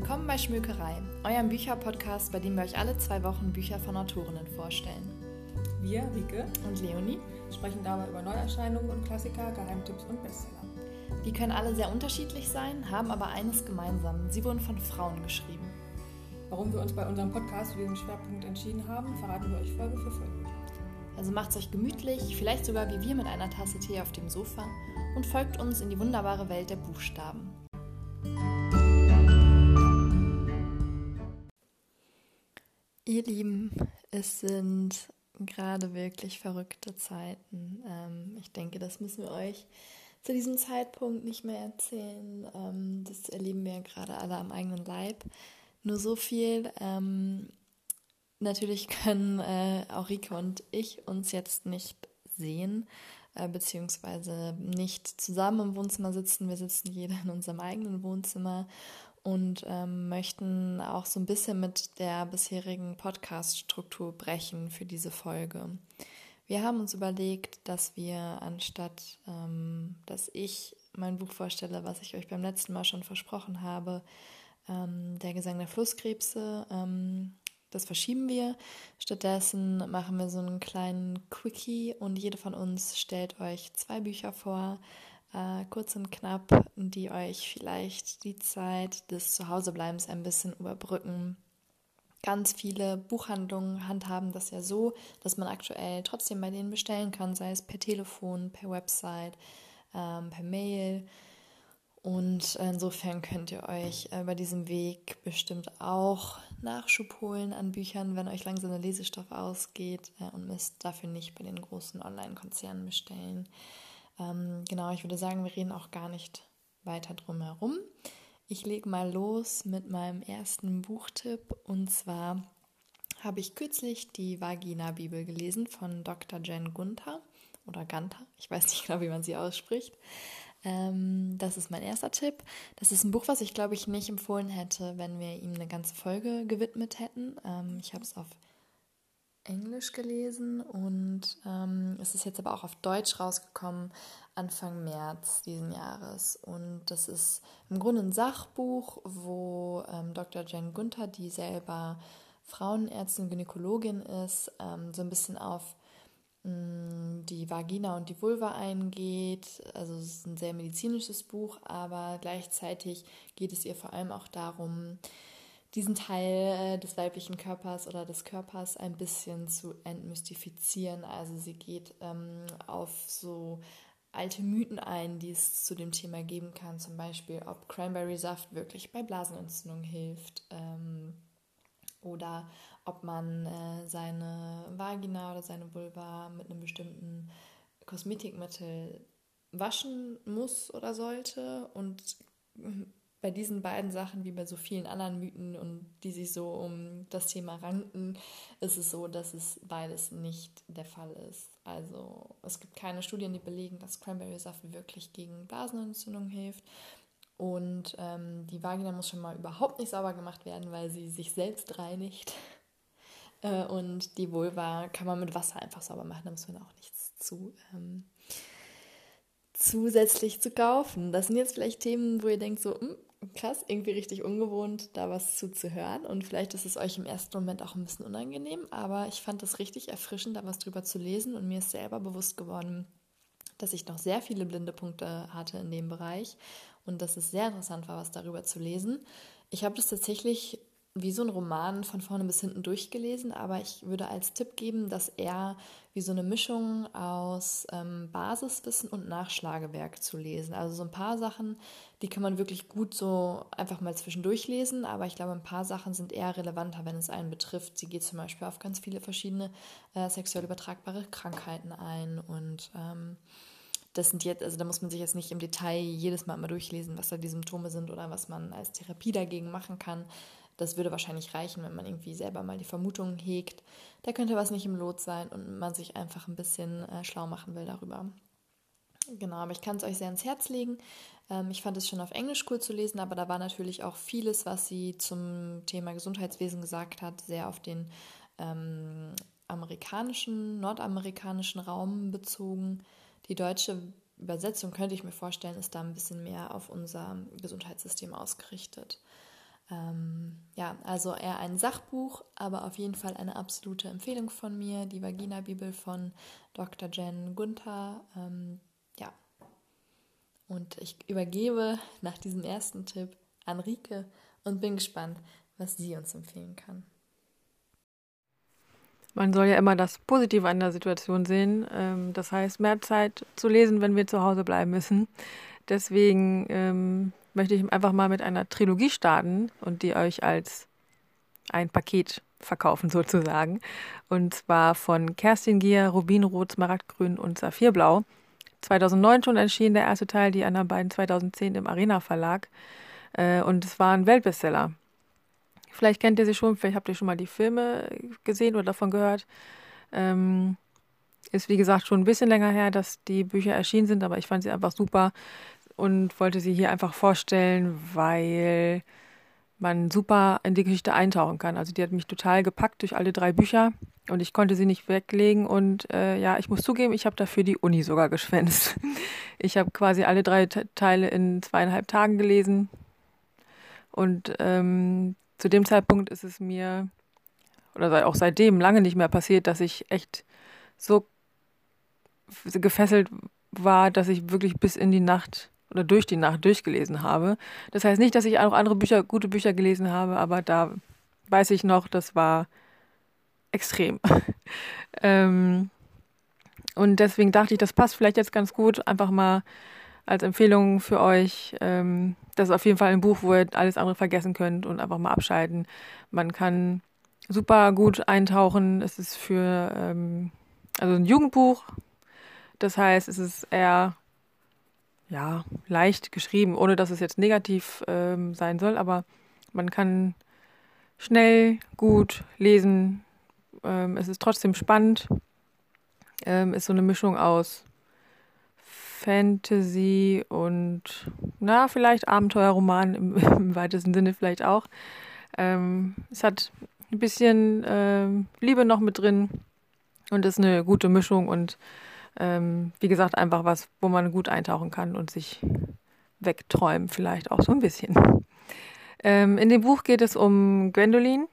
Willkommen bei Schmökerei, eurem Bücherpodcast, bei dem wir euch alle zwei Wochen Bücher von Autorinnen vorstellen. Wir, Rike und Leonie, sprechen dabei über Neuerscheinungen und Klassiker, Geheimtipps und Bestseller. Die können alle sehr unterschiedlich sein, haben aber eines gemeinsam: sie wurden von Frauen geschrieben. Warum wir uns bei unserem Podcast für diesen Schwerpunkt entschieden haben, verraten wir euch Folge für Folge. Also macht's euch gemütlich, vielleicht sogar wie wir mit einer Tasse Tee auf dem Sofa und folgt uns in die wunderbare Welt der Buchstaben. Ihr Lieben, es sind gerade wirklich verrückte Zeiten. Ähm, ich denke, das müssen wir euch zu diesem Zeitpunkt nicht mehr erzählen. Ähm, das erleben wir gerade alle am eigenen Leib. Nur so viel. Ähm, natürlich können äh, auch Rike und ich uns jetzt nicht sehen, äh, beziehungsweise nicht zusammen im Wohnzimmer sitzen. Wir sitzen jeder in unserem eigenen Wohnzimmer und ähm, möchten auch so ein bisschen mit der bisherigen Podcast-Struktur brechen für diese Folge. Wir haben uns überlegt, dass wir anstatt, ähm, dass ich mein Buch vorstelle, was ich euch beim letzten Mal schon versprochen habe, ähm, der Gesang der Flusskrebse, ähm, das verschieben wir. Stattdessen machen wir so einen kleinen Quickie und jede von uns stellt euch zwei Bücher vor, äh, kurz und knapp, die euch vielleicht die Zeit des Zuhausebleibens ein bisschen überbrücken. Ganz viele Buchhandlungen handhaben das ja so, dass man aktuell trotzdem bei denen bestellen kann, sei es per Telefon, per Website, ähm, per Mail. Und insofern könnt ihr euch äh, bei diesem Weg bestimmt auch Nachschub holen an Büchern, wenn euch langsam der Lesestoff ausgeht äh, und müsst dafür nicht bei den großen Online-Konzernen bestellen. Ähm, genau, ich würde sagen, wir reden auch gar nicht weiter drum herum. Ich lege mal los mit meinem ersten Buchtipp und zwar habe ich kürzlich die Vagina-Bibel gelesen von Dr. Jen Gunther oder Gunther, ich weiß nicht genau, wie man sie ausspricht. Ähm, das ist mein erster Tipp. Das ist ein Buch, was ich glaube ich nicht empfohlen hätte, wenn wir ihm eine ganze Folge gewidmet hätten. Ähm, ich habe es auf Englisch gelesen und ähm, es ist jetzt aber auch auf Deutsch rausgekommen Anfang März diesen Jahres. Und das ist im Grunde ein Sachbuch, wo ähm, Dr. Jen Gunther, die selber Frauenärztin, Gynäkologin ist, ähm, so ein bisschen auf mm, die Vagina und die Vulva eingeht. Also es ist ein sehr medizinisches Buch, aber gleichzeitig geht es ihr vor allem auch darum, diesen Teil äh, des weiblichen Körpers oder des Körpers ein bisschen zu entmystifizieren. Also sie geht ähm, auf so alte Mythen ein, die es zu dem Thema geben kann. Zum Beispiel, ob Cranberry-Saft wirklich bei Blasenentzündung hilft ähm, oder ob man äh, seine Vagina oder seine Vulva mit einem bestimmten Kosmetikmittel waschen muss oder sollte und bei diesen beiden Sachen, wie bei so vielen anderen Mythen und die sich so um das Thema ranken, ist es so, dass es beides nicht der Fall ist. Also es gibt keine Studien, die belegen, dass Cranberry-Saft wirklich gegen Blasenentzündung hilft. Und ähm, die Vagina muss schon mal überhaupt nicht sauber gemacht werden, weil sie sich selbst reinigt. Äh, und die Vulva kann man mit Wasser einfach sauber machen, da muss man auch nichts zu ähm, zusätzlich zu kaufen. Das sind jetzt vielleicht Themen, wo ihr denkt so, hm, krass, irgendwie richtig ungewohnt, da was zuzuhören. Und vielleicht ist es euch im ersten Moment auch ein bisschen unangenehm, aber ich fand es richtig erfrischend, da was drüber zu lesen und mir ist selber bewusst geworden, dass ich noch sehr viele blinde Punkte hatte in dem Bereich und dass es sehr interessant war, was darüber zu lesen. Ich habe das tatsächlich wie so ein Roman von vorne bis hinten durchgelesen, aber ich würde als Tipp geben, dass er wie so eine Mischung aus ähm, Basiswissen und Nachschlagewerk zu lesen. Also so ein paar Sachen, die kann man wirklich gut so einfach mal zwischendurch lesen, aber ich glaube, ein paar Sachen sind eher relevanter, wenn es einen betrifft. Sie geht zum Beispiel auf ganz viele verschiedene äh, sexuell übertragbare Krankheiten ein und ähm, das sind jetzt, also da muss man sich jetzt nicht im Detail jedes Mal mal durchlesen, was da die Symptome sind oder was man als Therapie dagegen machen kann. Das würde wahrscheinlich reichen, wenn man irgendwie selber mal die Vermutung hegt, da könnte was nicht im Lot sein und man sich einfach ein bisschen äh, schlau machen will darüber. Genau, aber ich kann es euch sehr ans Herz legen. Ähm, ich fand es schon auf Englisch cool zu lesen, aber da war natürlich auch vieles, was sie zum Thema Gesundheitswesen gesagt hat, sehr auf den ähm, amerikanischen, nordamerikanischen Raum bezogen. Die deutsche Übersetzung könnte ich mir vorstellen, ist da ein bisschen mehr auf unser Gesundheitssystem ausgerichtet. Ähm, ja, also eher ein Sachbuch, aber auf jeden Fall eine absolute Empfehlung von mir, die Vagina-Bibel von Dr. Jen Gunther. Ähm, ja, und ich übergebe nach diesem ersten Tipp an Rike und bin gespannt, was sie uns empfehlen kann. Man soll ja immer das Positive an der Situation sehen. Ähm, das heißt, mehr Zeit zu lesen, wenn wir zu Hause bleiben müssen. Deswegen ähm, möchte ich einfach mal mit einer Trilogie starten und die euch als ein Paket verkaufen sozusagen. Und zwar von Kerstin Gier, Rubinrot, Smaragdgrün und Saphirblau. 2009 schon erschien der erste Teil, die anderen beiden 2010 im Arena Verlag. Äh, und es war ein Weltbestseller. Vielleicht kennt ihr sie schon, vielleicht habt ihr schon mal die Filme gesehen oder davon gehört. Ähm, ist wie gesagt schon ein bisschen länger her, dass die Bücher erschienen sind, aber ich fand sie einfach super und wollte sie hier einfach vorstellen, weil man super in die Geschichte eintauchen kann. Also die hat mich total gepackt durch alle drei Bücher und ich konnte sie nicht weglegen und äh, ja, ich muss zugeben, ich habe dafür die Uni sogar geschwänzt. Ich habe quasi alle drei Teile in zweieinhalb Tagen gelesen und ähm, zu dem Zeitpunkt ist es mir oder auch seitdem lange nicht mehr passiert, dass ich echt so gefesselt war, dass ich wirklich bis in die Nacht oder durch die Nacht durchgelesen habe. Das heißt nicht, dass ich auch andere Bücher, gute Bücher gelesen habe, aber da weiß ich noch, das war extrem. ähm, und deswegen dachte ich, das passt vielleicht jetzt ganz gut, einfach mal als Empfehlung für euch. Ähm, das ist auf jeden Fall ein Buch, wo ihr alles andere vergessen könnt und einfach mal abschalten. Man kann super gut eintauchen. Es ist für, ähm, also ein Jugendbuch. Das heißt, es ist eher ja, leicht geschrieben, ohne dass es jetzt negativ ähm, sein soll, aber man kann schnell, gut lesen. Ähm, es ist trotzdem spannend. Ähm, ist so eine Mischung aus Fantasy und, na, vielleicht Abenteuerroman im, im weitesten Sinne vielleicht auch. Ähm, es hat ein bisschen ähm, Liebe noch mit drin und ist eine gute Mischung und ähm, wie gesagt, einfach was, wo man gut eintauchen kann und sich wegträumen, vielleicht auch so ein bisschen. Ähm, in dem Buch geht es um Gwendoline.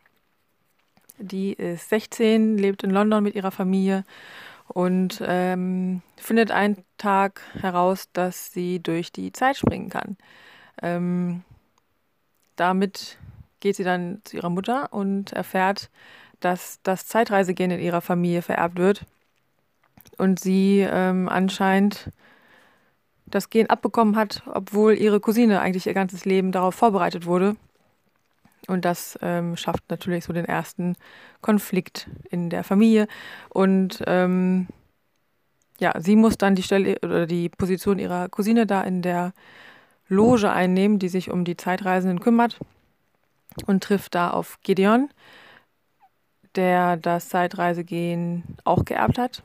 Die ist 16, lebt in London mit ihrer Familie und ähm, findet einen Tag heraus, dass sie durch die Zeit springen kann. Ähm, damit geht sie dann zu ihrer Mutter und erfährt, dass das Zeitreisegehen in ihrer Familie vererbt wird und sie ähm, anscheinend das Gen abbekommen hat, obwohl ihre Cousine eigentlich ihr ganzes Leben darauf vorbereitet wurde. Und das ähm, schafft natürlich so den ersten Konflikt in der Familie. Und ähm, ja, sie muss dann die Stelle oder die Position ihrer Cousine da in der Loge einnehmen, die sich um die Zeitreisenden kümmert und trifft da auf Gideon, der das Zeitreisegehen auch geerbt hat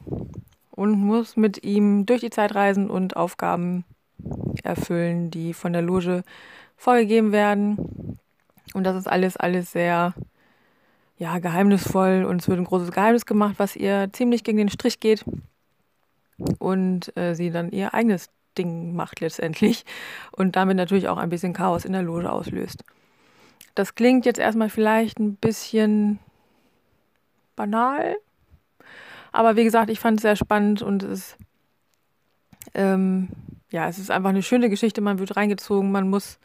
und muss mit ihm durch die Zeit reisen und Aufgaben erfüllen, die von der Loge vorgegeben werden. Und das ist alles, alles sehr ja, geheimnisvoll und es wird ein großes Geheimnis gemacht, was ihr ziemlich gegen den Strich geht und äh, sie dann ihr eigenes Ding macht letztendlich und damit natürlich auch ein bisschen Chaos in der Loge auslöst. Das klingt jetzt erstmal vielleicht ein bisschen banal, aber wie gesagt, ich fand es sehr spannend und es ähm, ja, es ist einfach eine schöne Geschichte. Man wird reingezogen, man muss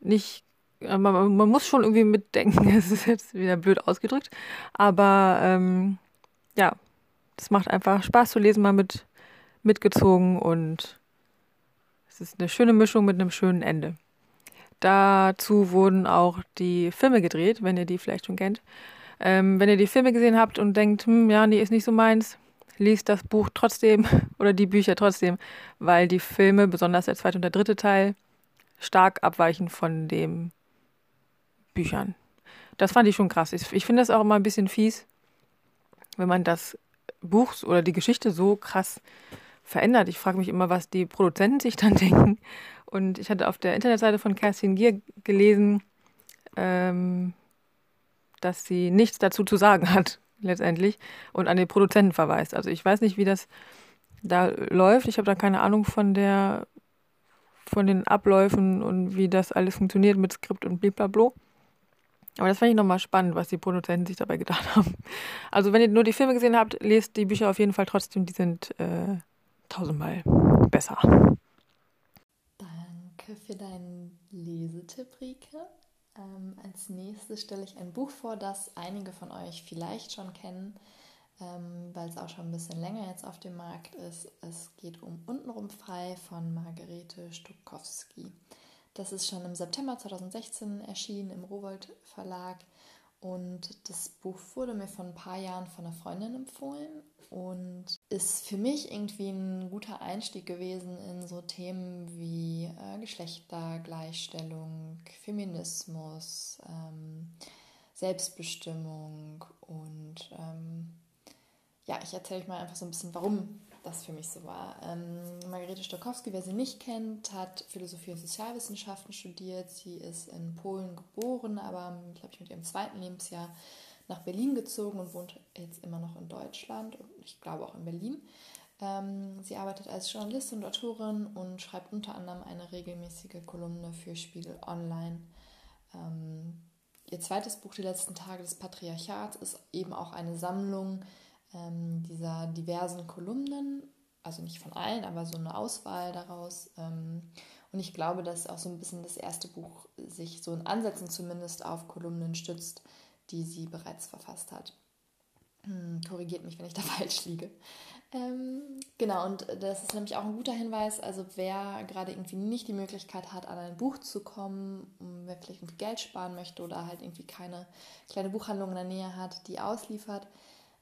nicht, man, man muss schon irgendwie mitdenken. Es ist jetzt wieder blöd ausgedrückt, aber ähm, ja, es macht einfach Spaß zu lesen, mal mit mitgezogen und es ist eine schöne Mischung mit einem schönen Ende. Dazu wurden auch die Filme gedreht, wenn ihr die vielleicht schon kennt. Ähm, wenn ihr die Filme gesehen habt und denkt, hm, ja, nee, ist nicht so meins, liest das Buch trotzdem oder die Bücher trotzdem, weil die Filme, besonders der zweite und der dritte Teil, stark abweichen von den Büchern. Das fand ich schon krass. Ich, ich finde das auch immer ein bisschen fies, wenn man das Buch oder die Geschichte so krass verändert. Ich frage mich immer, was die Produzenten sich dann denken. Und ich hatte auf der Internetseite von Kerstin Gier gelesen, ähm, dass sie nichts dazu zu sagen hat, letztendlich, und an den Produzenten verweist. Also ich weiß nicht, wie das da läuft. Ich habe da keine Ahnung von der von den Abläufen und wie das alles funktioniert mit Skript und blablabla. Aber das fand ich nochmal spannend, was die Produzenten sich dabei gedacht haben. Also wenn ihr nur die Filme gesehen habt, lest die Bücher auf jeden Fall trotzdem, die sind äh, tausendmal besser. Danke für deinen Lesetipp, Rike. Ähm, als nächstes stelle ich ein Buch vor, das einige von euch vielleicht schon kennen, ähm, weil es auch schon ein bisschen länger jetzt auf dem Markt ist. Es geht um Untenrum frei von Margarete Stukowski. Das ist schon im September 2016 erschienen im Rowold Verlag und das Buch wurde mir vor ein paar Jahren von einer Freundin empfohlen und ist für mich irgendwie ein guter Einstieg gewesen in so Themen wie äh, Geschlechtergleichstellung, Feminismus, ähm, Selbstbestimmung und ähm, ja, ich erzähle euch mal einfach so ein bisschen, warum das für mich so war. Ähm, Margarete Stokowski, wer sie nicht kennt, hat Philosophie und Sozialwissenschaften studiert. Sie ist in Polen geboren, aber, glaube ich, mit ihrem zweiten Lebensjahr nach Berlin gezogen und wohnt jetzt immer noch in Deutschland und ich glaube auch in Berlin. Ähm, sie arbeitet als Journalistin und Autorin und schreibt unter anderem eine regelmäßige Kolumne für Spiegel Online. Ähm, ihr zweites Buch, Die letzten Tage des Patriarchats, ist eben auch eine Sammlung ähm, dieser diversen Kolumnen, also nicht von allen, aber so eine Auswahl daraus. Ähm, und ich glaube, dass auch so ein bisschen das erste Buch sich so in Ansätzen zumindest auf Kolumnen stützt, die sie bereits verfasst hat. Hm, korrigiert mich, wenn ich da falsch liege. Ähm, genau, und das ist nämlich auch ein guter Hinweis. Also, wer gerade irgendwie nicht die Möglichkeit hat, an ein Buch zu kommen, wer vielleicht irgendwie Geld sparen möchte oder halt irgendwie keine kleine Buchhandlung in der Nähe hat, die ausliefert,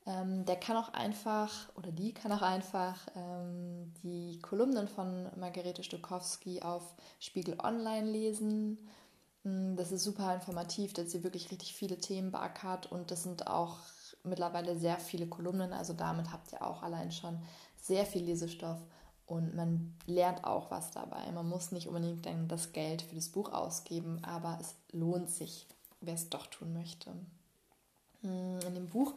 ähm, der kann auch einfach, oder die kann auch einfach ähm, die Kolumnen von Margarete Stokowski auf Spiegel Online lesen. Das ist super informativ, dass sie wirklich richtig viele Themen beackert und das sind auch mittlerweile sehr viele Kolumnen. Also damit habt ihr auch allein schon sehr viel Lesestoff und man lernt auch was dabei. Man muss nicht unbedingt dann das Geld für das Buch ausgeben, aber es lohnt sich, wer es doch tun möchte. Mm, in dem Buch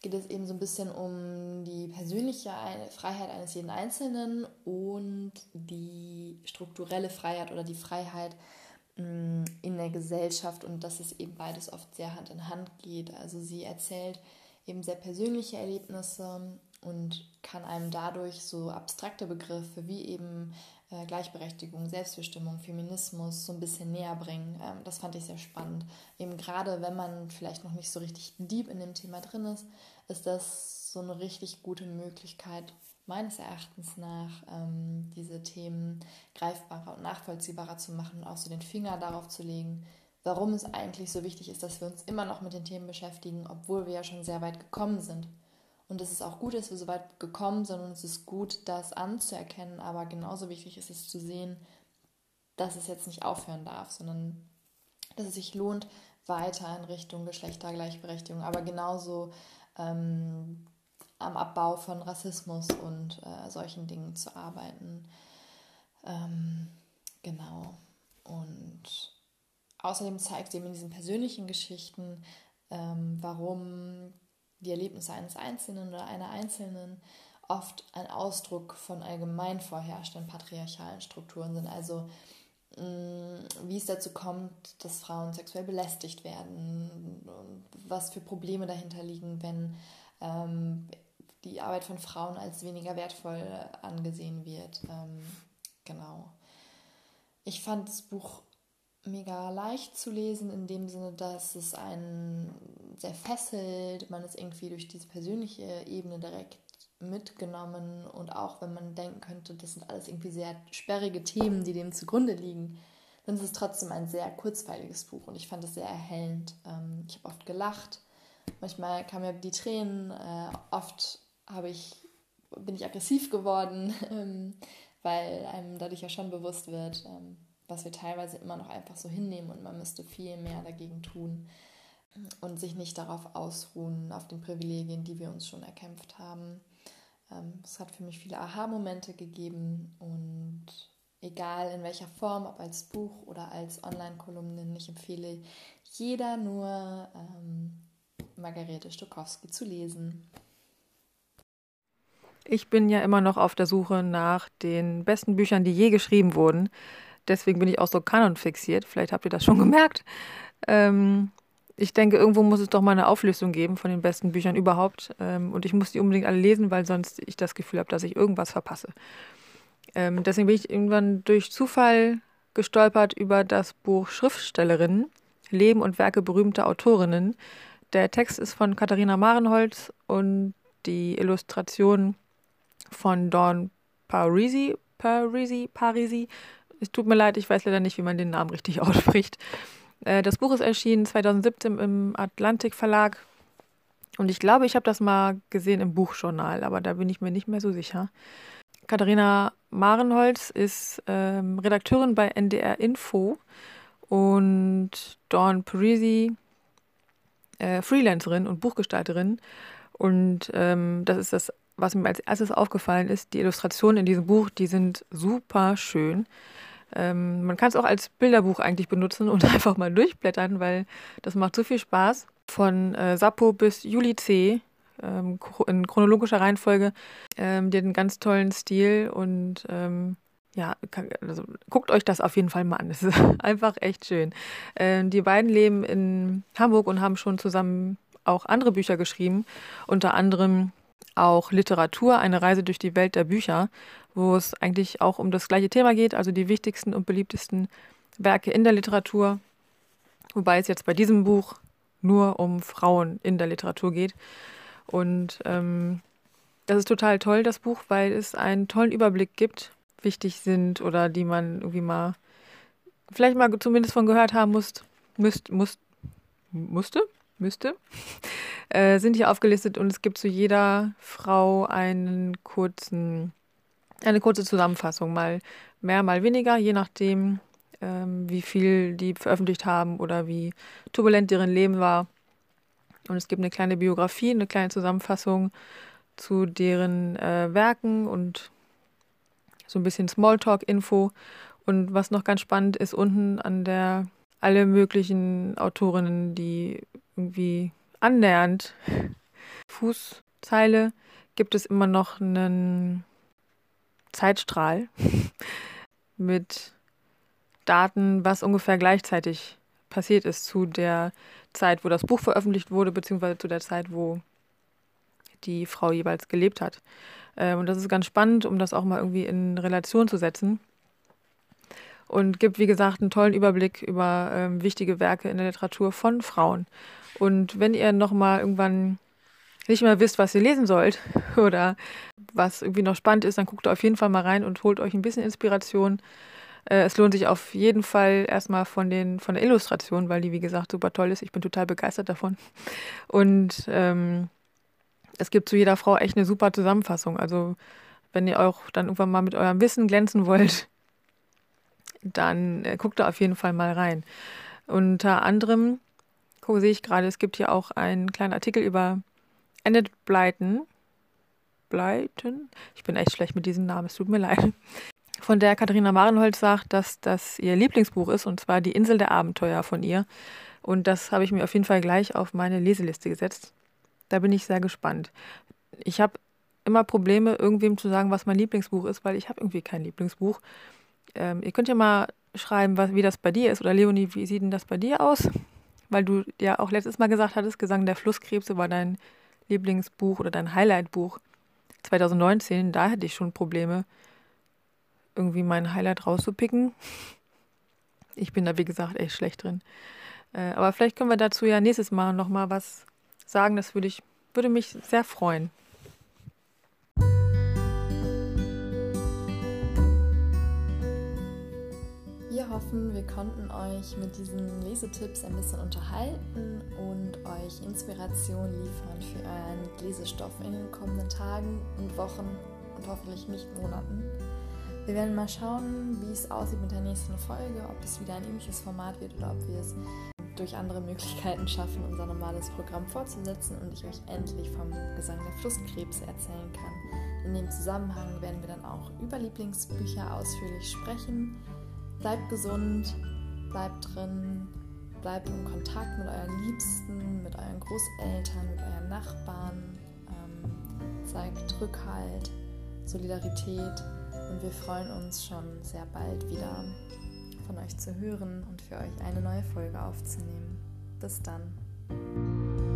geht es eben so ein bisschen um die persönliche Freiheit eines jeden Einzelnen und die strukturelle Freiheit oder die Freiheit in der Gesellschaft und dass es eben beides oft sehr Hand in Hand geht. Also sie erzählt eben sehr persönliche Erlebnisse und kann einem dadurch so abstrakte Begriffe wie eben äh, Gleichberechtigung, Selbstbestimmung, Feminismus so ein bisschen näher bringen. Ähm, das fand ich sehr spannend. Eben gerade wenn man vielleicht noch nicht so richtig deep in dem Thema drin ist, ist das so eine richtig gute Möglichkeit, meines Erachtens nach, ähm, diese Themen greifbarer und nachvollziehbarer zu machen und auch so den Finger darauf zu legen, warum es eigentlich so wichtig ist, dass wir uns immer noch mit den Themen beschäftigen, obwohl wir ja schon sehr weit gekommen sind. Und es ist auch gut, dass wir so weit gekommen sind und es ist gut, das anzuerkennen, aber genauso wichtig ist es zu sehen, dass es jetzt nicht aufhören darf, sondern dass es sich lohnt, weiter in Richtung Geschlechtergleichberechtigung, aber genauso ähm, am Abbau von Rassismus und äh, solchen Dingen zu arbeiten. Ähm, genau. Und außerdem zeigt sie in diesen persönlichen Geschichten, ähm, warum die Erlebnisse eines Einzelnen oder einer Einzelnen oft ein Ausdruck von allgemein vorherrschenden patriarchalen Strukturen sind. Also mm, wie es dazu kommt, dass Frauen sexuell belästigt werden was für Probleme dahinter liegen, wenn ähm, die Arbeit von Frauen als weniger wertvoll angesehen wird. Ähm, genau. Ich fand das Buch mega leicht zu lesen, in dem Sinne, dass es einen sehr fesselt, man ist irgendwie durch diese persönliche Ebene direkt mitgenommen und auch wenn man denken könnte, das sind alles irgendwie sehr sperrige Themen, die dem zugrunde liegen, dann ist es trotzdem ein sehr kurzweiliges Buch und ich fand es sehr erhellend. Ähm, ich habe oft gelacht, manchmal kamen mir die Tränen, äh, oft habe ich, bin ich aggressiv geworden, ähm, weil einem dadurch ja schon bewusst wird, ähm, was wir teilweise immer noch einfach so hinnehmen und man müsste viel mehr dagegen tun und sich nicht darauf ausruhen, auf den Privilegien, die wir uns schon erkämpft haben. Ähm, es hat für mich viele Aha-Momente gegeben und egal in welcher Form, ob als Buch oder als Online-Kolumnin, ich empfehle jeder nur ähm, Margarete Stokowski zu lesen. Ich bin ja immer noch auf der Suche nach den besten Büchern, die je geschrieben wurden. Deswegen bin ich auch so kanonfixiert. Vielleicht habt ihr das schon gemerkt. Ähm, ich denke, irgendwo muss es doch mal eine Auflistung geben von den besten Büchern überhaupt. Ähm, und ich muss die unbedingt alle lesen, weil sonst ich das Gefühl habe, dass ich irgendwas verpasse. Ähm, deswegen bin ich irgendwann durch Zufall gestolpert über das Buch Schriftstellerinnen, Leben und Werke berühmter Autorinnen. Der Text ist von Katharina Marenholz und die Illustration von Dawn Parisi. Parisi, Parisi. Es tut mir leid, ich weiß leider nicht, wie man den Namen richtig ausspricht. Äh, das Buch ist erschienen 2017 im Atlantik Verlag. Und ich glaube, ich habe das mal gesehen im Buchjournal, aber da bin ich mir nicht mehr so sicher. Katharina Marenholz ist ähm, Redakteurin bei NDR Info und Dawn Parisi äh, Freelancerin und Buchgestalterin. Und ähm, das ist das, was mir als erstes aufgefallen ist. Die Illustrationen in diesem Buch, die sind super schön. Ähm, man kann es auch als Bilderbuch eigentlich benutzen und einfach mal durchblättern, weil das macht so viel Spaß. Von äh, Sappo bis Juli C. Ähm, in chronologischer Reihenfolge. Ähm, die hat einen ganz tollen Stil und ähm, ja, also guckt euch das auf jeden Fall mal an. Es ist einfach echt schön. Ähm, die beiden leben in Hamburg und haben schon zusammen auch andere Bücher geschrieben, unter anderem auch Literatur, eine Reise durch die Welt der Bücher, wo es eigentlich auch um das gleiche Thema geht, also die wichtigsten und beliebtesten Werke in der Literatur, wobei es jetzt bei diesem Buch nur um Frauen in der Literatur geht. Und ähm, das ist total toll, das Buch, weil es einen tollen Überblick gibt, wichtig sind oder die man irgendwie mal vielleicht mal zumindest von gehört haben muss, müsst, muss, musste, müsste, äh, sind hier aufgelistet und es gibt zu jeder Frau einen kurzen, eine kurze Zusammenfassung, mal mehr, mal weniger, je nachdem, ähm, wie viel die veröffentlicht haben oder wie turbulent deren Leben war. Und es gibt eine kleine Biografie, eine kleine Zusammenfassung zu deren äh, Werken und so ein bisschen Smalltalk-Info. Und was noch ganz spannend ist, unten an der alle möglichen Autorinnen, die irgendwie annähernd Fußzeile gibt es immer noch einen Zeitstrahl mit Daten, was ungefähr gleichzeitig passiert ist zu der Zeit, wo das Buch veröffentlicht wurde, beziehungsweise zu der Zeit, wo die Frau jeweils gelebt hat. Ähm, und das ist ganz spannend, um das auch mal irgendwie in Relation zu setzen. Und gibt, wie gesagt, einen tollen Überblick über ähm, wichtige Werke in der Literatur von Frauen. Und wenn ihr nochmal irgendwann nicht mehr wisst, was ihr lesen sollt oder was irgendwie noch spannend ist, dann guckt auf jeden Fall mal rein und holt euch ein bisschen Inspiration. Äh, es lohnt sich auf jeden Fall erstmal von, den, von der Illustration, weil die, wie gesagt, super toll ist. Ich bin total begeistert davon. Und ähm, es gibt zu jeder Frau echt eine super Zusammenfassung. Also wenn ihr auch dann irgendwann mal mit eurem Wissen glänzen wollt, dann äh, guckt da auf jeden Fall mal rein. Unter anderem gucke, sehe ich gerade, es gibt hier auch einen kleinen Artikel über Annette Blyton. Blyton? Ich bin echt schlecht mit diesem Namen, es tut mir leid. Von der Katharina Marenholz sagt, dass das ihr Lieblingsbuch ist, und zwar Die Insel der Abenteuer von ihr. Und das habe ich mir auf jeden Fall gleich auf meine Leseliste gesetzt. Da bin ich sehr gespannt. Ich habe immer Probleme, irgendwem zu sagen, was mein Lieblingsbuch ist, weil ich habe irgendwie kein Lieblingsbuch. Ähm, ihr könnt ja mal schreiben, was, wie das bei dir ist. Oder Leonie, wie sieht denn das bei dir aus? Weil du ja auch letztes Mal gesagt hattest, Gesang der Flusskrebse war dein Lieblingsbuch oder dein Highlightbuch 2019. Da hatte ich schon Probleme, irgendwie mein Highlight rauszupicken. Ich bin da, wie gesagt, echt schlecht drin. Äh, aber vielleicht können wir dazu ja nächstes Mal nochmal was sagen. Das würde ich, würde mich sehr freuen. Hoffen, wir konnten euch mit diesen Lesetipps ein bisschen unterhalten und euch Inspiration liefern für euren Lesestoff in den kommenden Tagen und Wochen und hoffentlich nicht Monaten. Wir werden mal schauen, wie es aussieht mit der nächsten Folge, ob es wieder ein ähnliches Format wird oder ob wir es durch andere Möglichkeiten schaffen, unser normales Programm fortzusetzen und ich euch endlich vom Gesang der Flusskrebse erzählen kann. In dem Zusammenhang werden wir dann auch über Lieblingsbücher ausführlich sprechen Bleibt gesund, bleibt drin, bleibt in Kontakt mit euren Liebsten, mit euren Großeltern, mit euren Nachbarn. Ähm, zeigt Rückhalt, Solidarität und wir freuen uns schon sehr bald wieder von euch zu hören und für euch eine neue Folge aufzunehmen. Bis dann.